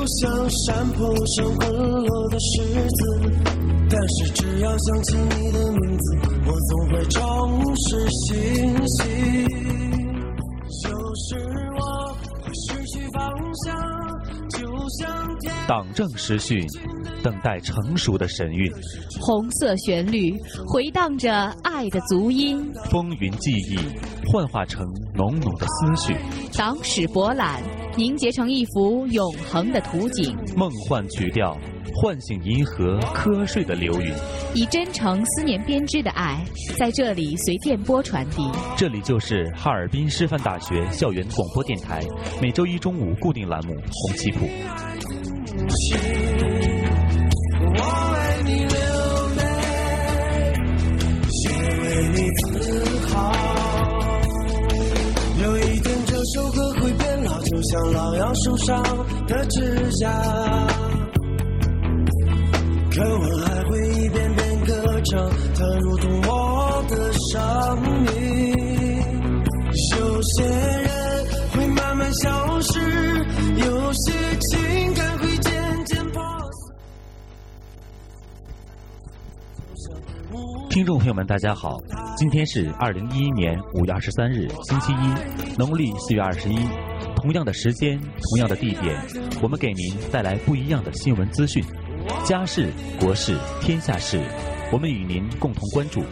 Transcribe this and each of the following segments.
就像山坡上滚落的石子。但是只要想起你的名字，我总会重拾信心。就是我会失去方向，就像天。党政时讯，等待成熟的神韵。红色旋律回荡着爱的足音，风云记忆幻化成浓浓的思绪，党史博览凝结成一幅永恒的图景。梦幻曲调唤醒银河瞌睡的流云，以真诚思念编织的爱，在这里随电波传递。这里就是哈尔滨师范大学校园广播电台，每周一中午固定栏目《红旗谱》。像老杨树上的指甲。可我还会一遍遍歌唱，它如同我的生命。有些人会慢慢消失，有些情感会渐渐破碎。听众朋友们，大家好，今天是二零一一年五月二十三日，星期一，农历四月二十一。同样的时间，同样的地点，我们给您带来不一样的新闻资讯，家事、国事、天下事，我们与您共同关注。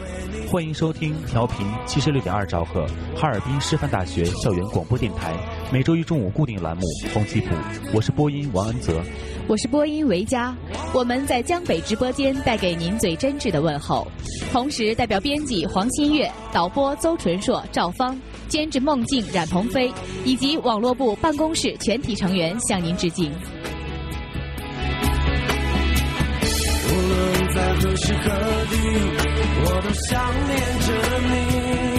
欢迎收听调频七十六点二兆赫哈尔滨师范大学校园广播电台，每周一中午固定栏目《红旗谱》，我是播音王恩泽。我是播音维佳，我们在江北直播间带给您最真挚的问候，同时代表编辑黄新月、导播邹纯硕、赵芳、监制孟静、冉鹏飞以及网络部办公室全体成员向您致敬。无论在何时何地，我都想念着你。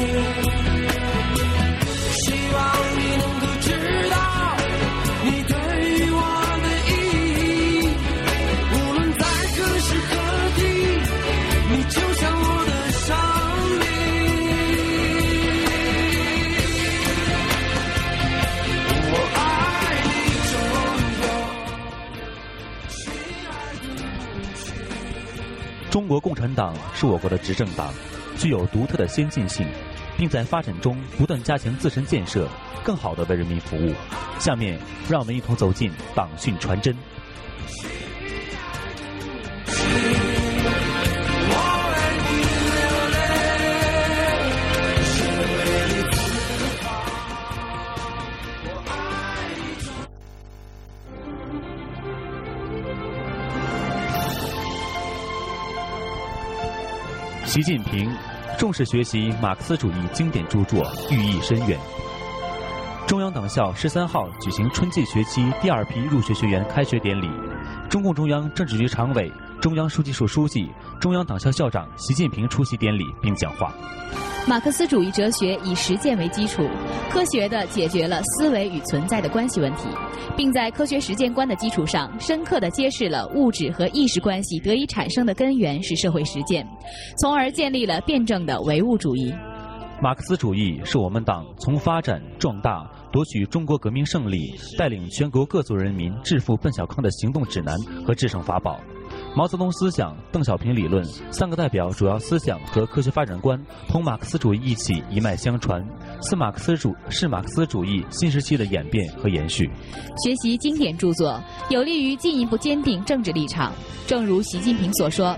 中国共产党是我国的执政党，具有独特的先进性，并在发展中不断加强自身建设，更好地为人民服务。下面，让我们一同走进党训传真。习近平重视学习马克思主义经典著作，寓意深远。中央党校十三号举行春季学期第二批入学学员开学典礼，中共中央政治局常委、中央书记处书记、中央党校校长习近平出席典礼并讲话。马克思主义哲学以实践为基础，科学地解决了思维与存在的关系问题，并在科学实践观的基础上，深刻地揭示了物质和意识关系得以产生的根源是社会实践，从而建立了辩证的唯物主义。马克思主义是我们党从发展壮大、夺取中国革命胜利、带领全国各族人民致富奔小康的行动指南和制胜法宝。毛泽东思想、邓小平理论三个代表主要思想和科学发展观同马克思主义一起一脉相传，是马克思主是马克思主义新时期的演变和延续。学习经典著作有利于进一步坚定政治立场。正如习近平所说，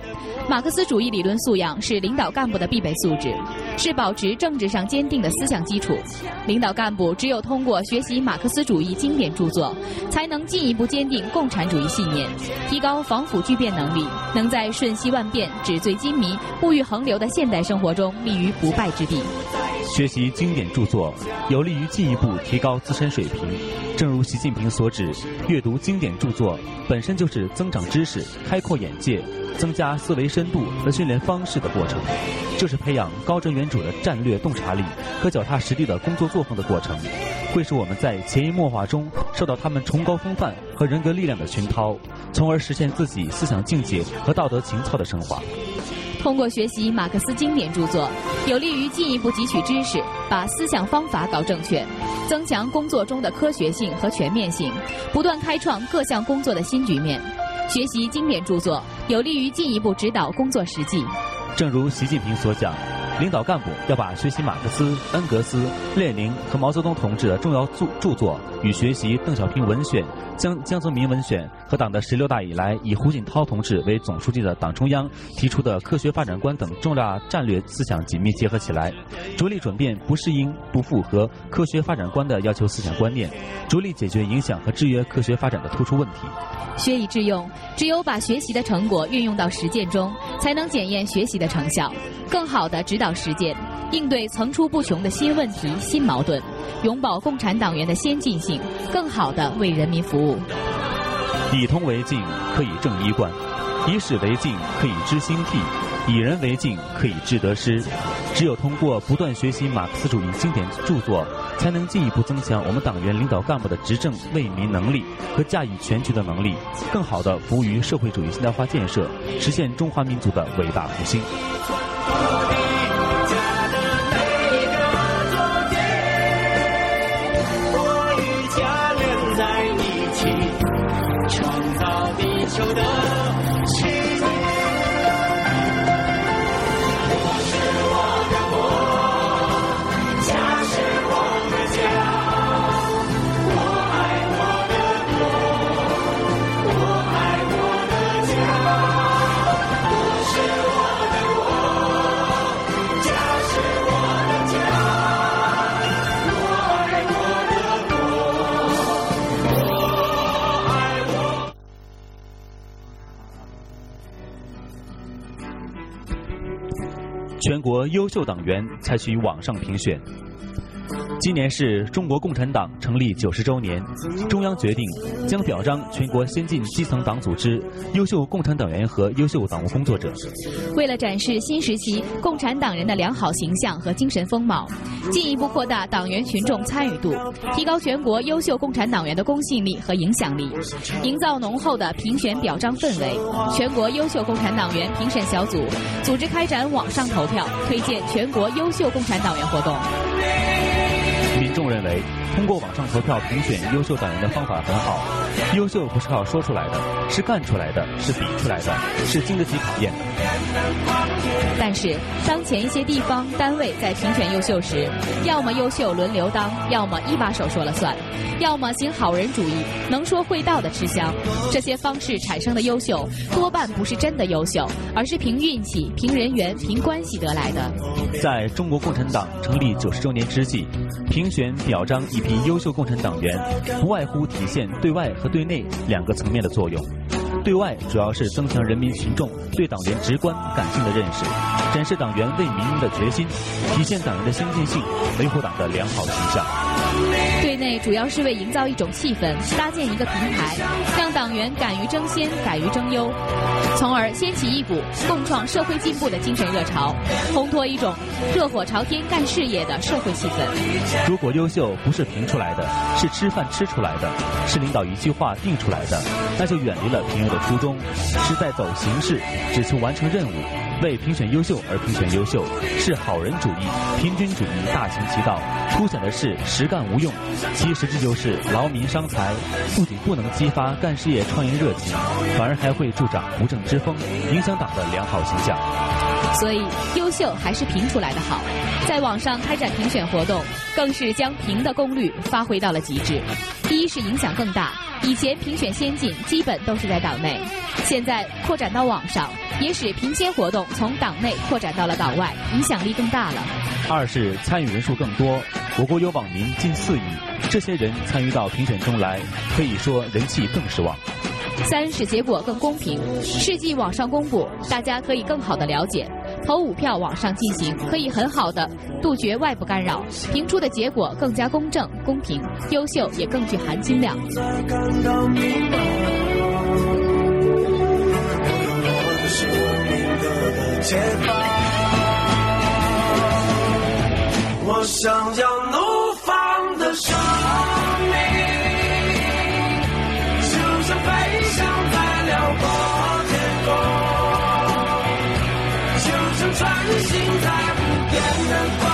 马克思主义理论素养是领导干部的必备素质，是保持政治上坚定的思想基础。领导干部只有通过学习马克思主义经典著作，才能进一步坚定共产主义信念，提高防腐巨变能力，能在瞬息万变、纸醉金迷、物欲横流的现代生活中立于不败之地。学习经典著作有利于进一步提高自身水平。正如习近平所指，阅读经典著作本身就是增长知识、开阔眼界、增加思维深度和训练方式的过程，就是培养高瞻远瞩的战略洞察力和脚踏实地的工作作风的过程，会使我们在潜移默化中受到他们崇高风范和人格力量的熏陶，从而实现自己思想境界和道德情操的升华。通过学习马克思经典著作，有利于进一步汲取知识，把思想方法搞正确，增强工作中的科学性和全面性，不断开创各项工作的新局面。学习经典著作，有利于进一步指导工作实际。正如习近平所讲。领导干部要把学习马克思、恩格斯、列宁和毛泽东同志的重要著著作与学习邓小平文选、江江泽民文选和党的十六大以来以胡锦涛同志为总书记的党中央提出的科学发展观等重大战略思想紧密结合起来，着力转变不适应、不符合科学发展观的要求思想观念，着力解决影响和制约科学发展的突出问题。学以致用，只有把学习的成果运用到实践中，才能检验学习的成效，更好地指导实践，应对层出不穷的新问题、新矛盾，永葆共产党员的先进性，更好地为人民服务。以铜为镜，可以正衣冠；以史为镜，可以知兴替；以人为镜，可以知得失。只有通过不断学习马克思主义经典著作。才能进一步增强我们党员领导干部的执政为民能力和驾驭全局的能力，更好地服务于社会主义现代化建设，实现中华民族的伟大复兴。创和优秀党员采取网上评选。今年是中国共产党成立九十周年，中央决定将表彰全国先进基层党组织优秀共产党员和优秀党务工作者。为了展示新时期共产党人的良好形象和精神风貌，进一步扩大党员群众参与度，提高全国优秀共产党员的公信力和影响力，营造浓厚的评选表彰氛围，全国优秀共产党员评审小组组织开展网上投票，推荐全国优秀共产党员活动。民众认为，通过网上投票评选优秀党员的方法很好。优秀不是靠说出来的，是干出来的，是比出来的，是经得起考验的。但是，当前一些地方单位在评选优秀时，要么优秀轮流当，要么一把手说了算，要么行好人主义，能说会道的吃香。这些方式产生的优秀，多半不是真的优秀，而是凭运气、凭人缘、凭关系得来的。在中国共产党成立九十周年之际，评选表彰一比优秀共产党员，不外乎体现对外和对内两个层面的作用。对外主要是增强人民群众对党员直观感性的认识，展示党员为民的决心，体现党员的先进性，维护党的良好形象。对内主要是为营造一种气氛，搭建一个平台，让党员敢于争先，敢于争优，从而掀起一股共创社会进步的精神热潮，烘托一种热火朝天干事业的社会气氛。如果优秀不是评出来的，是吃饭吃出来的，是领导一句话定出来的，那就远离了评优的初衷，是在走形式，只求完成任务，为评选优秀而评选优秀，是好人主义、平均主义大行其道，凸显的是实干无用，其实际就是劳民伤财，不仅不能激发干事业创业热情，反而还会助长不正之风，影响党的良好形象。所以，优秀还是评出来的好。在网上开展评选活动，更是将评的功率发挥到了极致。一是影响更大，以前评选先进基本都是在党内，现在扩展到网上，也使评先活动从党内扩展到了党外，影响力更大了。二是参与人数更多，我国有网民近四亿，这些人参与到评选中来，可以说人气更是旺。三是结果更公平，事迹网上公布，大家可以更好的了解。投五票网上进行，可以很好的杜绝外部干扰，评出的结果更加公正、公平、优秀，也更具含金量。我。想要怒心在不变的光。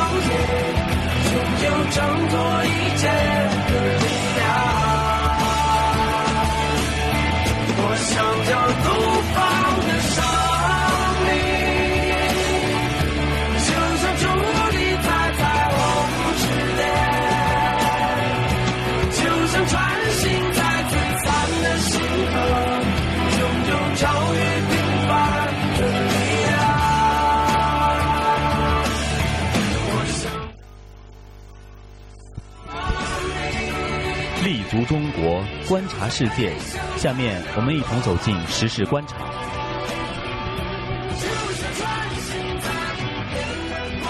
中国，观察世界。下面我们一同走进时事观察。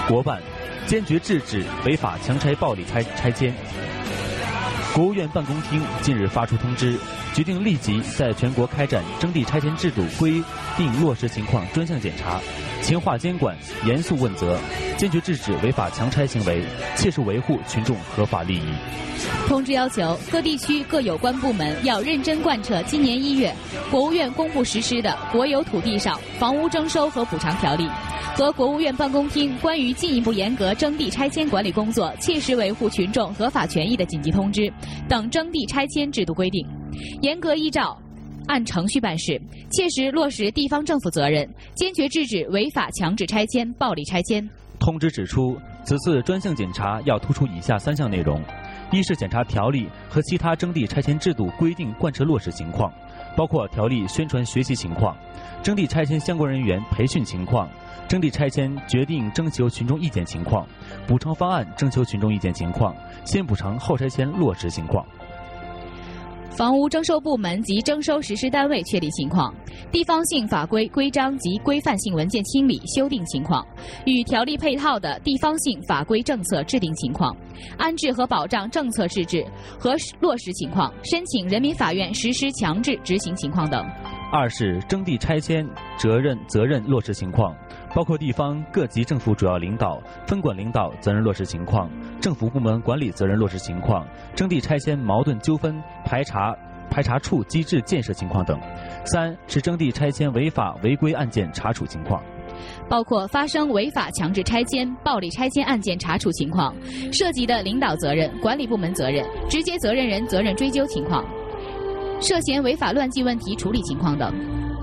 国办坚决制止违法强拆暴力拆拆迁。国务院办公厅近日发出通知，决定立即在全国开展征地拆迁制度规定落实情况专项检查，强化监管，严肃问责，坚决制止违法强拆行为，切实维护群众合法利益。通知要求各地区各有关部门要认真贯彻今年一月国务院公布实施的《国有土地上房屋征收和补偿条例》和国务院办公厅关于进一步严格征地拆迁管理工作、切实维护群众合法权益的紧急通知等征地拆迁制度规定，严格依照。按程序办事，切实落实地方政府责任，坚决制止违法强制拆迁、暴力拆迁。通知指出，此次专项检查要突出以下三项内容：一是检查条例和其他征地拆迁制度规定贯彻落实情况，包括条例宣传学习情况、征地拆迁相关人员培训情况、征地拆迁决定征求群众意见情况、补偿方案征求群众意见情况、先补偿后拆迁落实情况。房屋征收部门及征收实施单位确立情况，地方性法规规章及规范性文件清理修订情况，与条例配套的地方性法规政策制定情况，安置和保障政策制置和落实情况，申请人民法院实施强制执行情况等。二是征地拆迁责任责任落实情况，包括地方各级政府主要领导、分管领导责任落实情况、政府部门管理责任落实情况、征地拆迁矛盾纠纷排查排查处机制建设情况等。三是征地拆迁违法违规案件查处情况。包括发生违法强制拆迁、暴力拆迁案件查处情况，涉及的领导责任、管理部门责任、直接责任人责任追究情况，涉嫌违法乱纪问题处理情况等。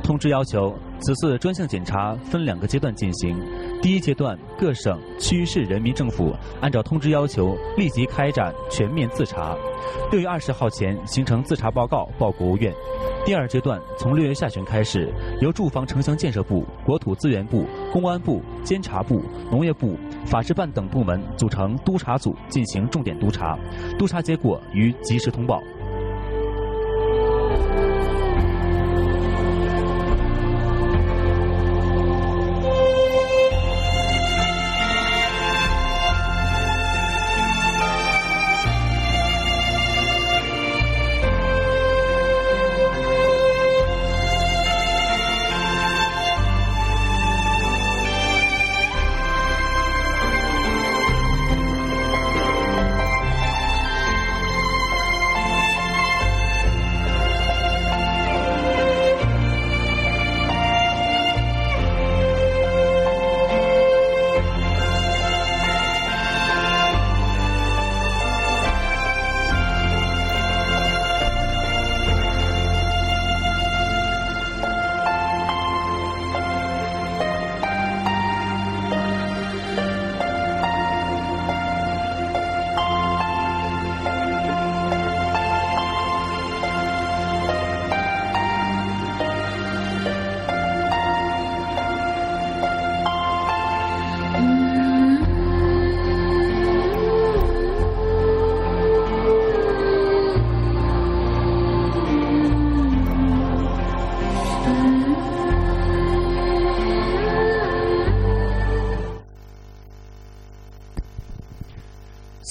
通知要求，此次专项检查分两个阶段进行。第一阶段，各省、区市人民政府按照通知要求，立即开展全面自查，六月二十号前形成自查报告报国务院。第二阶段，从六月下旬开始，由住房城乡建设部、国土资源部、公安部、监察部、农业部、法制办等部门组成督查组进行重点督查，督查结果于及时通报。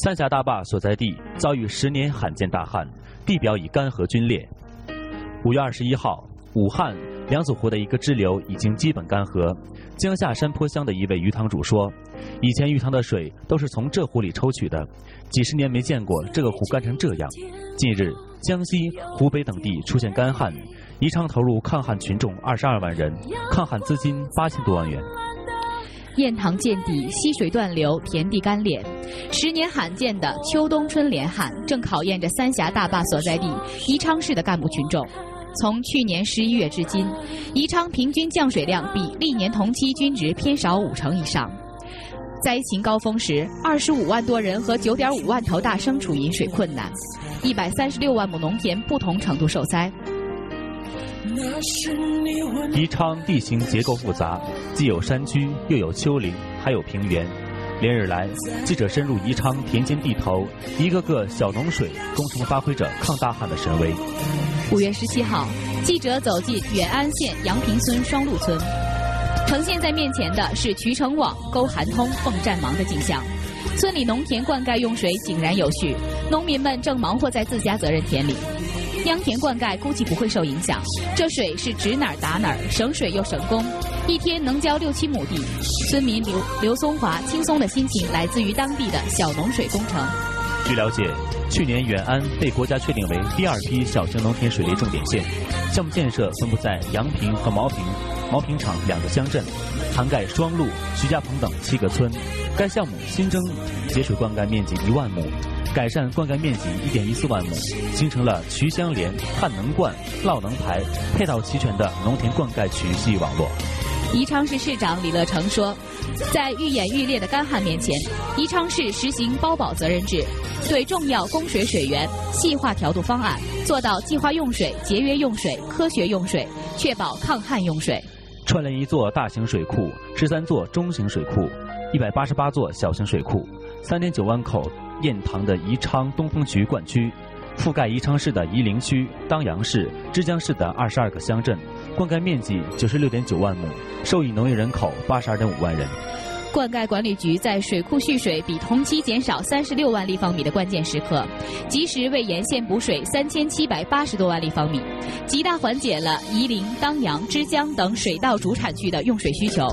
三峡大坝所在地遭遇十年罕见大旱，地表已干涸龟裂。五月二十一号，武汉梁子湖的一个支流已经基本干涸。江夏山坡乡的一位鱼塘主说：“以前鱼塘的水都是从这湖里抽取的，几十年没见过这个湖干成这样。”近日，江西、湖北等地出现干旱，宜昌投入抗旱群众二十二万人，抗旱资金八千多万元。堰塘见底，溪水断流，田地干裂，十年罕见的秋冬春连旱正考验着三峡大坝所在地宜昌市的干部群众。从去年十一月至今，宜昌平均降水量比历年同期均值偏少五成以上。灾情高峰时，二十五万多人和九点五万头大牲畜饮水困难，一百三十六万亩农田不同程度受灾。宜昌地形结构复杂，既有山区，又有丘陵，还有平原。连日来，记者深入宜昌田间地头，一个个小农水工程发挥着抗大旱的神威。五月十七号，记者走进远安县杨坪村双路村，呈现在面前的是渠成网、沟涵通、泵站忙的景象。村里农田灌溉用水井然有序，农民们正忙活在自家责任田里。秧田灌溉估计不会受影响，这水是指哪儿打哪儿，省水又省工，一天能浇六七亩地。村民刘刘松华轻松的心情来自于当地的小农水工程。据了解，去年远安被国家确定为第二批小型农田水利重点县，项目建设分布在杨平和毛坪、毛坪场两个乡镇，涵盖双鹿、徐家棚等七个村。该项目新增节水灌溉面积一万亩。改善灌溉面积一点一四万亩，形成了渠相连、旱能灌、涝能排、配套齐全的农田灌溉渠系网络。宜昌市市长李乐成说，在愈演愈烈的干旱面前，宜昌市实行包保责任制，对重要供水水源细化调度方案，做到计划用水、节约用水、科学用水，确保抗旱用水。串联一座大型水库、十三座中型水库、一百八十八座小型水库、三点九万口。堰塘的宜昌东风渠灌区，覆盖宜昌市的夷陵区、当阳市、枝江市的二十二个乡镇，灌溉面积九十六点九万亩，受益农业人口八十二点五万人。灌溉管理局在水库蓄水比同期减少三十六万立方米的关键时刻，及时为沿线补水三千七百八十多万立方米，极大缓解了夷陵、当阳、枝江等水稻主产区的用水需求。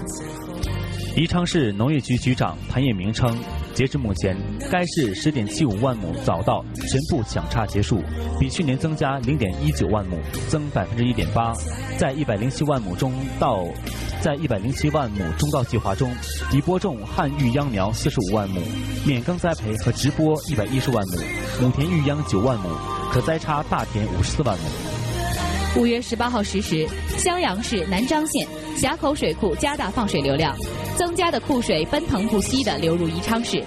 宜昌市农业局局长谭业明称。截至目前，该市十点七五万亩早稻全部抢插结束，比去年增加零点一九万亩，增百分之一点八。在一百零七万亩中稻，在一百零七万亩中稻计划中，已播种旱育秧苗四十五万亩，免耕栽培和直播一百一十万亩，亩田育秧九万亩，可栽插大田五十四万亩。五月十八号十时，襄阳市南漳县峡口水库加大放水流量。增加的库水奔腾不息地流入宜昌市，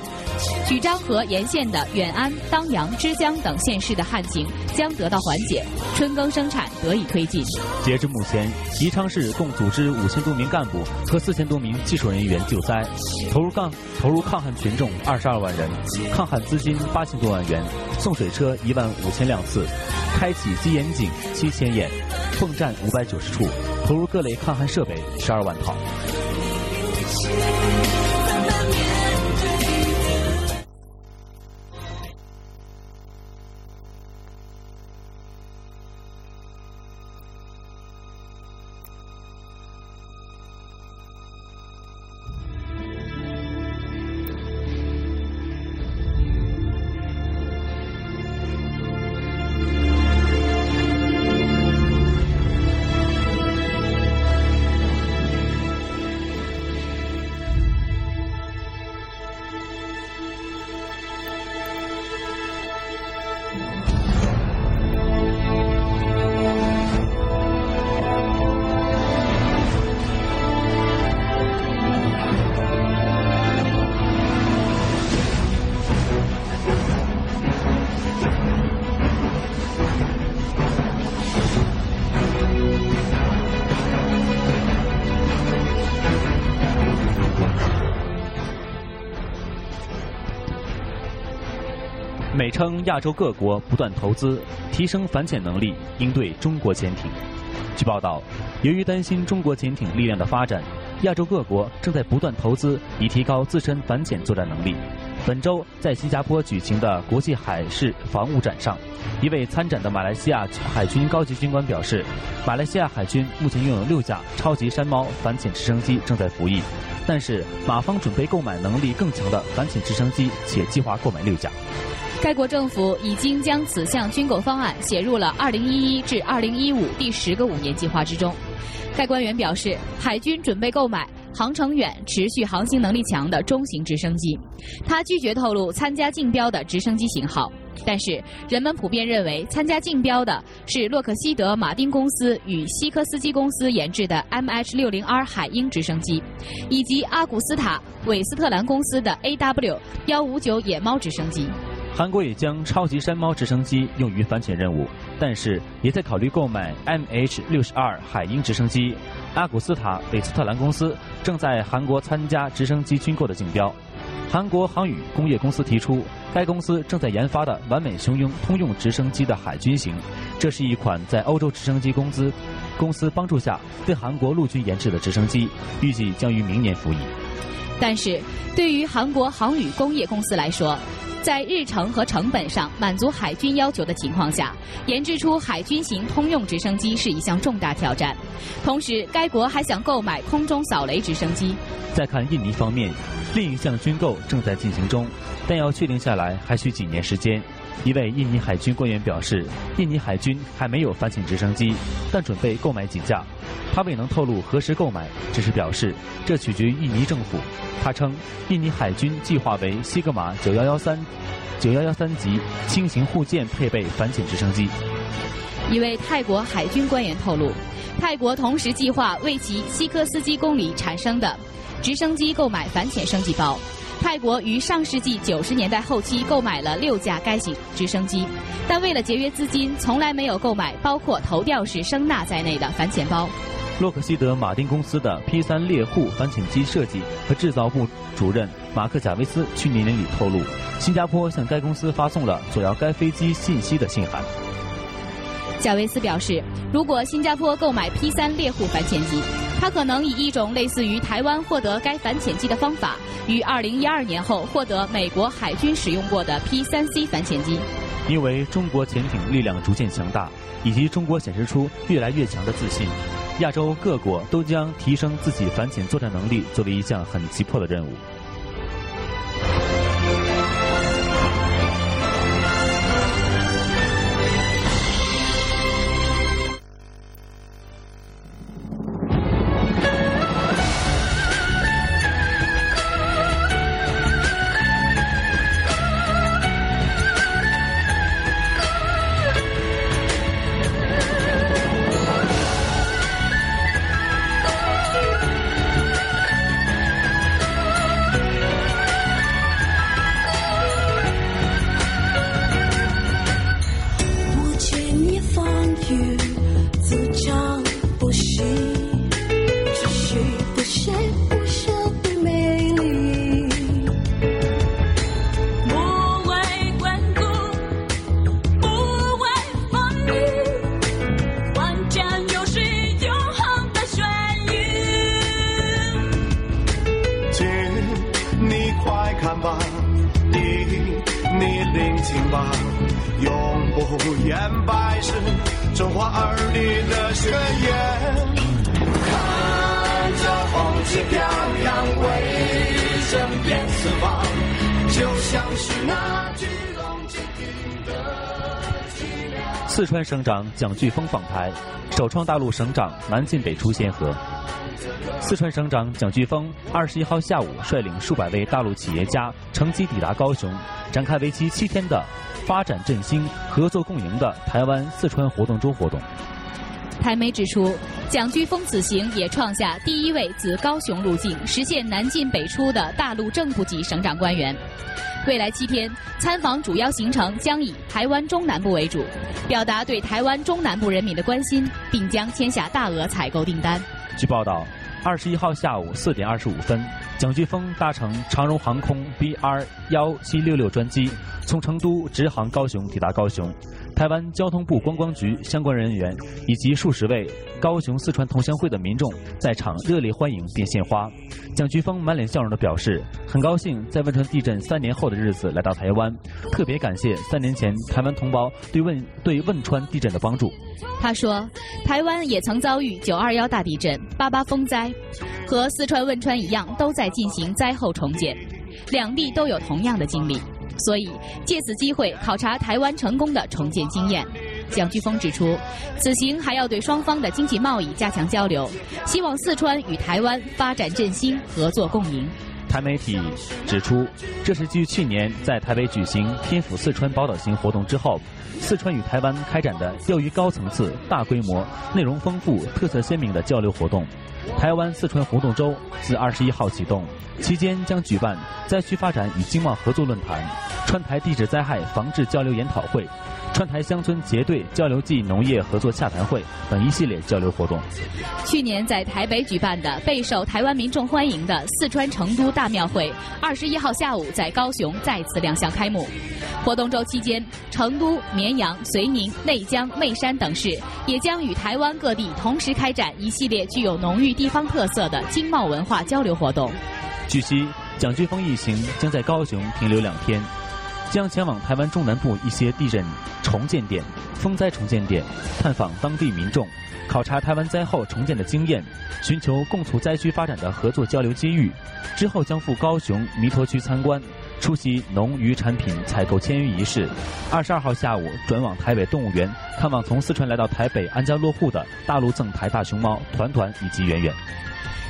曲漳河沿线的远安、当阳、枝江等县市的旱情将得到缓解，春耕生产得以推进。截至目前，宜昌市共组织五千多名干部和四千多名技术人员救灾，投入抗投入抗旱群众二十二万人，抗旱资金八千多万元，送水车一万五千辆次，开启基眼井七千眼，泵站五百九十处，投入各类抗旱设备十二万套。称亚洲各国不断投资提升反潜能力，应对中国潜艇。据报道，由于担心中国潜艇力量的发展，亚洲各国正在不断投资以提高自身反潜作战能力。本周在新加坡举行的国际海事防务展上，一位参展的马来西亚海军高级军官表示，马来西亚海军目前拥有六架超级山猫反潜直升机正在服役，但是马方准备购买能力更强的反潜直升机，且计划购买六架。该国政府已经将此项军购方案写入了2011至2015第十个五年计划之中。该官员表示，海军准备购买。航程远、持续航行能力强的中型直升机，他拒绝透露参加竞标的直升机型号。但是，人们普遍认为参加竞标的是洛克希德马丁公司与西科斯基公司研制的 MH-60R 海鹰直升机，以及阿古斯塔韦斯特兰公司的 AW-159 野猫直升机。韩国也将超级山猫直升机用于反潜任务，但是也在考虑购买 MH-62 海鹰直升机。阿古斯塔韦斯特兰公司正在韩国参加直升机军购的竞标。韩国航宇工业公司提出，该公司正在研发的完美雄鹰通用直升机的海军型，这是一款在欧洲直升机公司公司帮助下为韩国陆军研制的直升机，预计将于明年服役。但是，对于韩国航宇工业公司来说，在日程和成本上满足海军要求的情况下，研制出海军型通用直升机是一项重大挑战。同时，该国还想购买空中扫雷直升机。再看印尼方面，另一项军购正在进行中，但要确定下来还需几年时间。一位印尼海军官员表示，印尼海军还没有反潜直升机，但准备购买几架。他未能透露何时购买，只是表示这取决于印尼政府。他称，印尼海军计划为西格玛九幺幺三、九幺幺三级轻型护舰配备反潜直升机。一位泰国海军官员透露，泰国同时计划为其西科斯基公里产生的直升机购买反潜升级包。泰国于上世纪九十年代后期购买了六架该型直升机，但为了节约资金，从来没有购买包括头吊式声纳在内的反潜包。洛克希德马丁公司的 P3 猎户反潜机设计和制造部主任马克贾维斯去年年底透露，新加坡向该公司发送了索要该飞机信息的信函。贾维斯表示，如果新加坡购买 P3 猎户反潜机，他可能以一种类似于台湾获得该反潜机的方法，于二零一二年后获得美国海军使用过的 P 三 C 反潜机。因为中国潜艇力量逐渐强大，以及中国显示出越来越强的自信。亚洲各国都将提升自己反潜作战能力作为一项很急迫的任务。四川省长蒋飓风访台，首创大陆省长南进北出先河。四川省长蒋飓风二十一号下午率领数百位大陆企业家乘机抵达高雄，展开为期七天的发展振兴、合作共赢的台湾四川活动周活动。台媒指出，蒋巨峰此行也创下第一位自高雄入境实现南进北出的大陆正部级省长官员。未来七天参访主要行程将以台湾中南部为主，表达对台湾中南部人民的关心，并将签下大额采购订单。据报道，二十一号下午四点二十五分，蒋巨峰搭乘长荣航空 BR 幺七六六专机，从成都直航高雄抵达高雄。台湾交通部观光局相关人员以及数十位高雄四川同乡会的民众在场热烈欢迎并献花。蒋菊峰满脸笑容地表示，很高兴在汶川地震三年后的日子来到台湾，特别感谢三年前台湾同胞对汶对汶川地震的帮助。他说，台湾也曾遭遇九二幺大地震、八八风灾，和四川汶川一样，都在进行灾后重建，两地都有同样的经历，所以借此机会考察台湾成功的重建经验。蒋菊峰指出，此行还要对双方的经济贸易加强交流，希望四川与台湾发展振兴，合作共赢。台媒体指出，这是继去年在台北举行天府四川宝岛行活动之后，四川与台湾开展的又一高层次、大规模、内容丰富、特色鲜明的交流活动。台湾四川活动周自二十一号启动，期间将举办灾区发展与经贸合作论坛、川台地质灾害防治交流研讨会。川台乡村结对交流暨农业合作洽谈会等一系列交流活动。去年在台北举办的备受台湾民众欢迎的四川成都大庙会，二十一号下午在高雄再次亮相开幕。活动周期间，成都、绵阳、遂宁、内江、眉山等市也将与台湾各地同时开展一系列具有浓郁地方特色的经贸文化交流活动。据悉，蒋菊峰一行将在高雄停留两天。将前往台湾中南部一些地震重建点、风灾重建点，探访当地民众，考察台湾灾后重建的经验，寻求共促灾区发展的合作交流机遇。之后将赴高雄弥陀区参观，出席农渔产品采购签约仪式。二十二号下午转往台北动物园，看望从四川来到台北安家落户的大陆赠台大熊猫团团以及圆圆。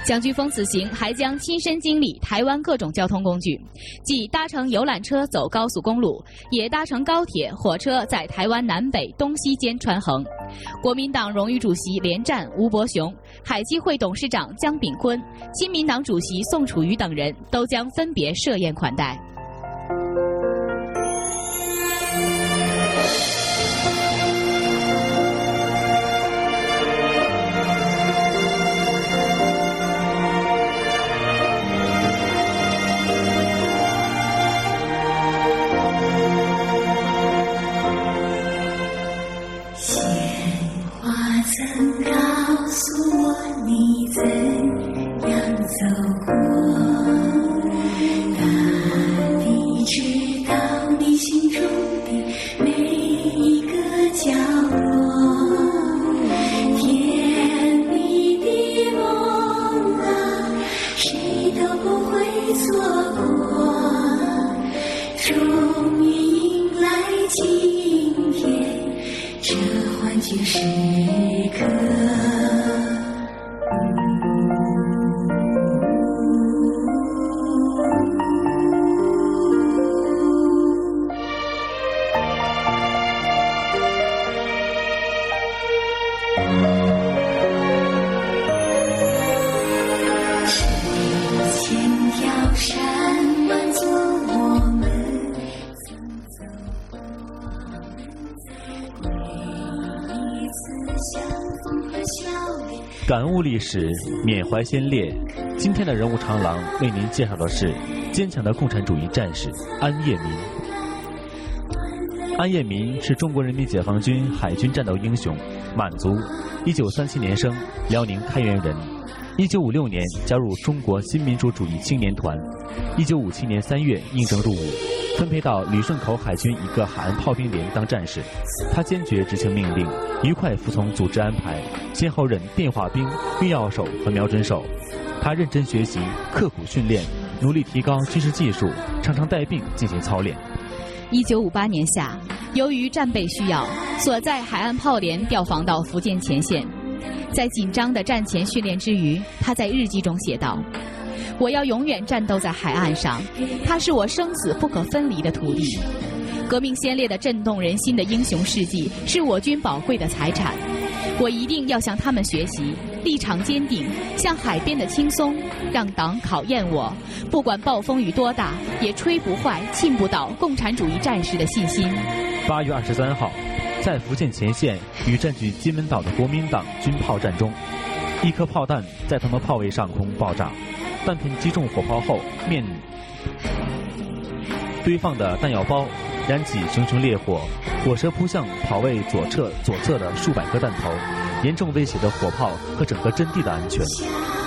蒋菊峰此行还将亲身经历台湾各种交通工具，即搭乘游览车走高速公路，也搭乘高铁、火车在台湾南北、东西间穿行。国民党荣誉主席连战、吴伯雄、海基会董事长江炳坤、亲民党主席宋楚瑜等人都将分别设宴款待。感悟历史，缅怀先烈。今天的人物长廊为您介绍的是坚强的共产主义战士安业民。安业民是中国人民解放军海军战斗英雄，满族，一九三七年生，辽宁开原人。一九五六年加入中国新民主主义青年团。一九五七年三月应征入伍，分配到旅顺口海军一个海岸炮兵连当战士。他坚决执行命令。愉快服从组织安排，先后任电话兵、运要手和瞄准手。他认真学习，刻苦训练，努力提高军事技术，常常带病进行操练。一九五八年夏，由于战备需要，所在海岸炮连调防到福建前线。在紧张的战前训练之余，他在日记中写道：“我要永远战斗在海岸上，它是我生死不可分离的土地。”革命先烈的震动人心的英雄事迹是我军宝贵的财产，我一定要向他们学习，立场坚定，像海边的轻松，让党考验我，不管暴风雨多大，也吹不坏、沁不倒共产主义战士的信心。八月二十三号，在福建前线与占据金门岛的国民党军炮战中，一颗炮弹在他们炮位上空爆炸，弹片击中火炮后面堆放的弹药包。燃起熊熊烈火，火舌扑向跑位左侧左侧的数百颗弹头，严重威胁着火炮和整个阵地的安全。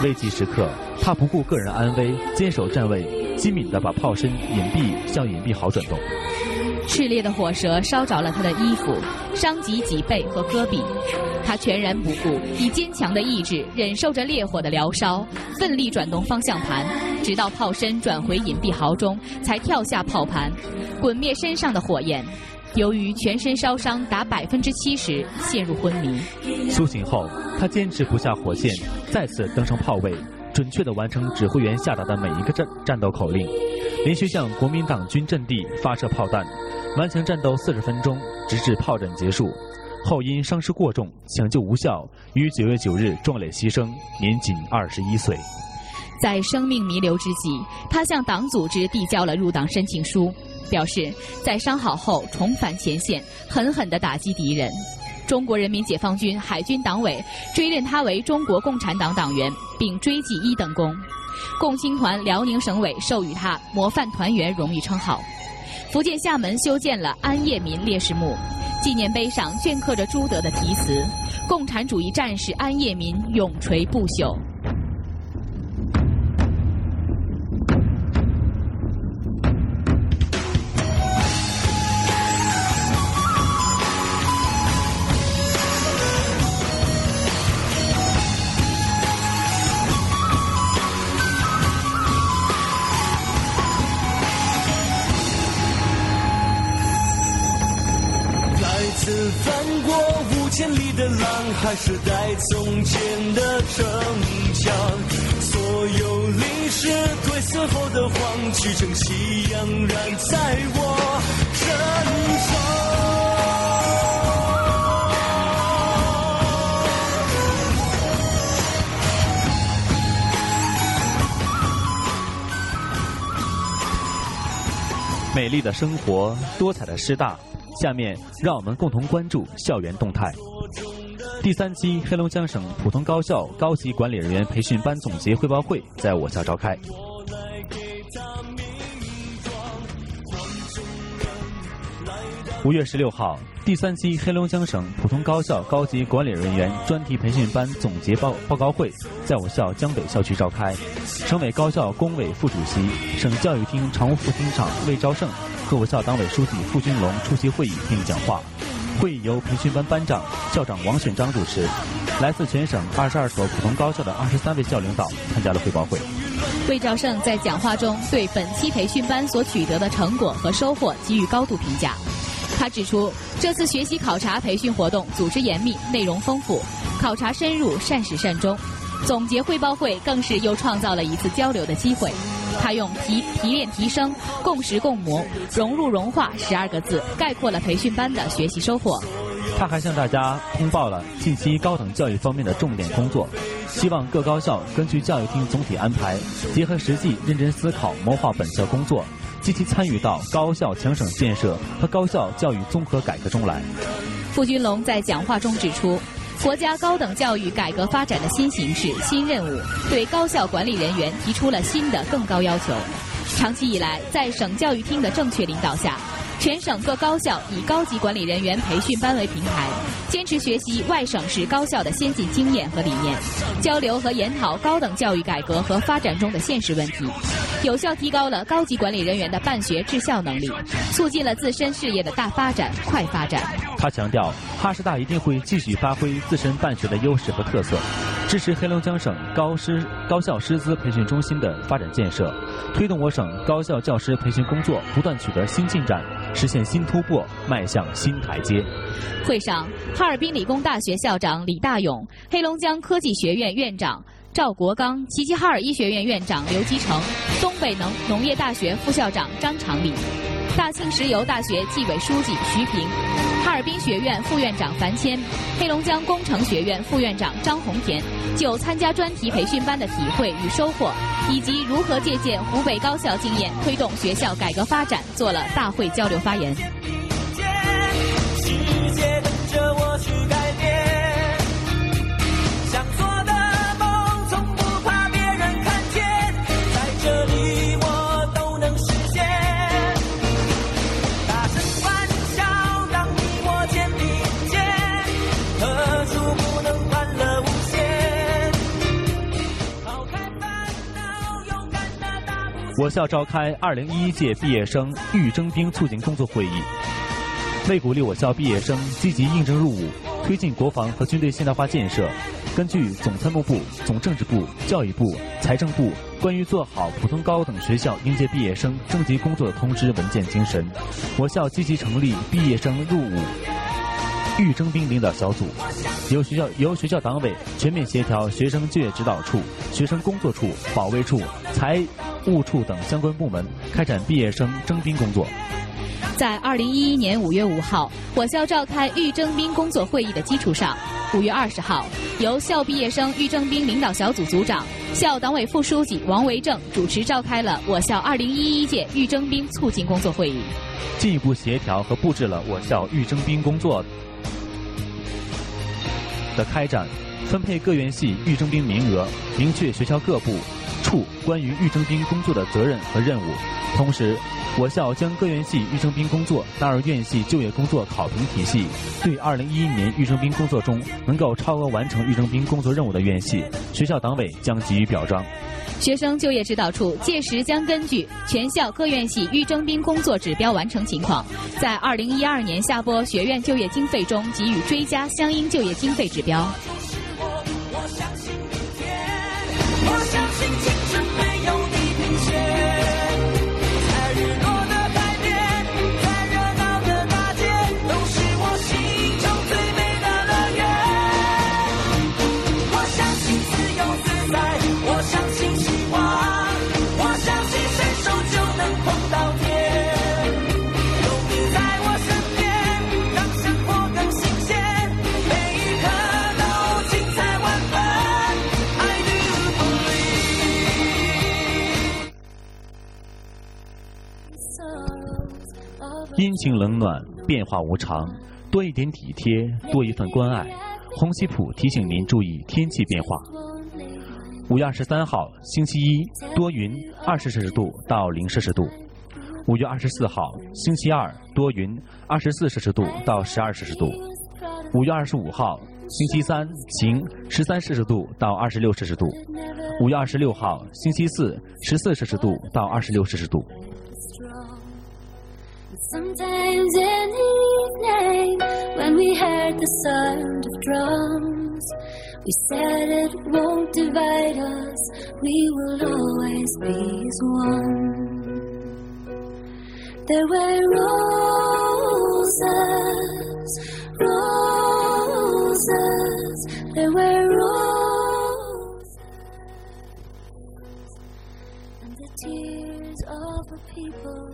危急时刻，他不顾个人安危，坚守站位，机敏地把炮身隐蔽向隐蔽好转动。炽烈的火舌烧着了他的衣服，伤及脊背和胳膊。他全然不顾，以坚强的意志忍受着烈火的燎烧，奋力转动方向盘，直到炮身转回隐蔽壕中，才跳下炮盘，滚灭身上的火焰。由于全身烧伤达百分之七十，陷入昏迷。苏醒后，他坚持不下火线，再次登上炮位，准确地完成指挥员下达的每一个战战斗口令，连续向国民党军阵地发射炮弹，顽强战斗四十分钟，直至炮战结束。后因伤势过重，抢救无效，于九月九日壮烈牺牲，年仅二十一岁。在生命弥留之际，他向党组织递交了入党申请书。表示在伤好后重返前线，狠狠地打击敌人。中国人民解放军海军党委追认他为中国共产党党员，并追记一等功。共青团辽宁省委授予他“模范团员”荣誉称号。福建厦门修建了安业民烈士墓，纪念碑上镌刻着朱德的题词：“共产主义战士安业民永垂不朽。”还是带从前的城墙，所有历史褪色后的黄，曲成夕阳染在我身上。美丽的生活，多彩的师大，下面让我们共同关注校园动态。第三期黑龙江省普通高校高级管理人员培训班总结汇报会在我校召开。五月十六号，第三期黑龙江省普通高校高级管理人员专题培训班总结报报告会在我校江北校区召开。省委高校工委副主席、省教育厅常务副厅长魏兆胜和我校党委书记付军龙出席会议并讲话。会议由培训班班长、校长王选章主持，来自全省二十二所普通高校的二十三位校领导参加了汇报会。魏兆胜在讲话中对本期培训班所取得的成果和收获给予高度评价。他指出，这次学习考察培训活动组织严密、内容丰富，考察深入、善始善终。总结汇报会更是又创造了一次交流的机会。他用提提炼提升、共识共谋、融入融化十二个字概括了培训班的学习收获。他还向大家通报了近期高等教育方面的重点工作，希望各高校根据教育厅总体安排，结合实际认真思考谋划本校工作，积极参与到高校强省建设和高校教育综合改革中来。付军龙在讲话中指出。国家高等教育改革发展的新形势、新任务，对高校管理人员提出了新的更高要求。长期以来，在省教育厅的正确领导下，全省各高校以高级管理人员培训班为平台，坚持学习外省市高校的先进经验和理念，交流和研讨高等教育改革和发展中的现实问题，有效提高了高级管理人员的办学治校能力，促进了自身事业的大发展、快发展。他强调，哈师大一定会继续发挥自身办学的优势和特色，支持黑龙江省高师高校师资培训中心的发展建设，推动我省高校教师培训工作不断取得新进展，实现新突破，迈向新台阶。会上，哈尔滨理工大学校长李大勇、黑龙江科技学院院长赵国刚、齐齐哈尔医学院院长刘基成、东北农农业大学副校长张长礼。大庆石油大学纪委书记徐平，哈尔滨学院副院长樊谦，黑龙江工程学院副院长张红田就参加专题培训班的体会与收获，以及如何借鉴湖北高校经验推动学校改革发展，做了大会交流发言。世界等着我去改我校召开二零一一届毕业生预征兵促进工作会议。为鼓励我校毕业生积极应征入伍，推进国防和军队现代化建设，根据总参谋部、总政治部、教育部、财政部关于做好普通高等学校应届毕业生征集工作的通知文件精神，我校积极成立毕业生入伍预征兵领导小组，由学校由学校党委全面协调学生就业指导处、学生工作处、保卫处、财务处等相关部门开展毕业生征兵工作。在二零一一年五月五号，我校召开预征兵工作会议的基础上，五月二十号，由校毕业生预征兵领导小组组长、校党委副书记王维正主持召开了我校二零一一届预征兵促进工作会议，进一步协调和布置了我校预征兵工作的开展，分配各院系预征兵名额，明确学校各部处关于预征兵工作的责任和任务，同时。我校将各院系预征兵工作纳入院系就业工作考评体系，对2011年预征兵工作中能够超额完成预征兵工作任务的院系，学校党委将给予表彰。学生就业指导处届时将根据全校各院系预征兵工作指标完成情况，在2012年下拨学院就业经费中给予追加相应就业经费指标。阴晴冷暖，变化无常，多一点体贴，多一份关爱。红旗普提醒您注意天气变化。五月二十三号，星期一，多云，二十摄氏度到零摄氏度。五月二十四号，星期二，多云，二十四摄氏度到十二摄氏度。五月二十五号，星期三，晴，十三摄氏度到二十六摄氏度。五月二十六号，星期四，十四摄氏度到二十六摄氏度。Sometimes in the evening, when we heard the sound of drums, we said it won't divide us, we will always be as one. There were roses, roses, there were roses, and the tears.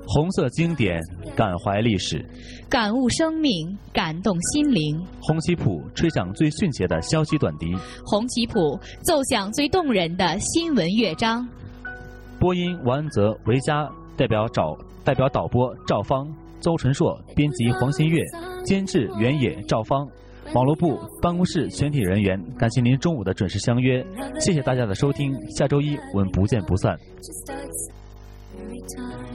红色经典，感怀历史，感悟生命，感动心灵。红旗谱吹响最迅捷的消息短笛，红旗谱奏响最动人的新闻乐章。播音王安泽，维嘉代表找代表导播赵芳、邹纯硕，编辑黄新月，监制原野赵芳，网络部办公室全体人员，感谢您中午的准时相约，谢谢大家的收听，下周一我们不见不散。every time.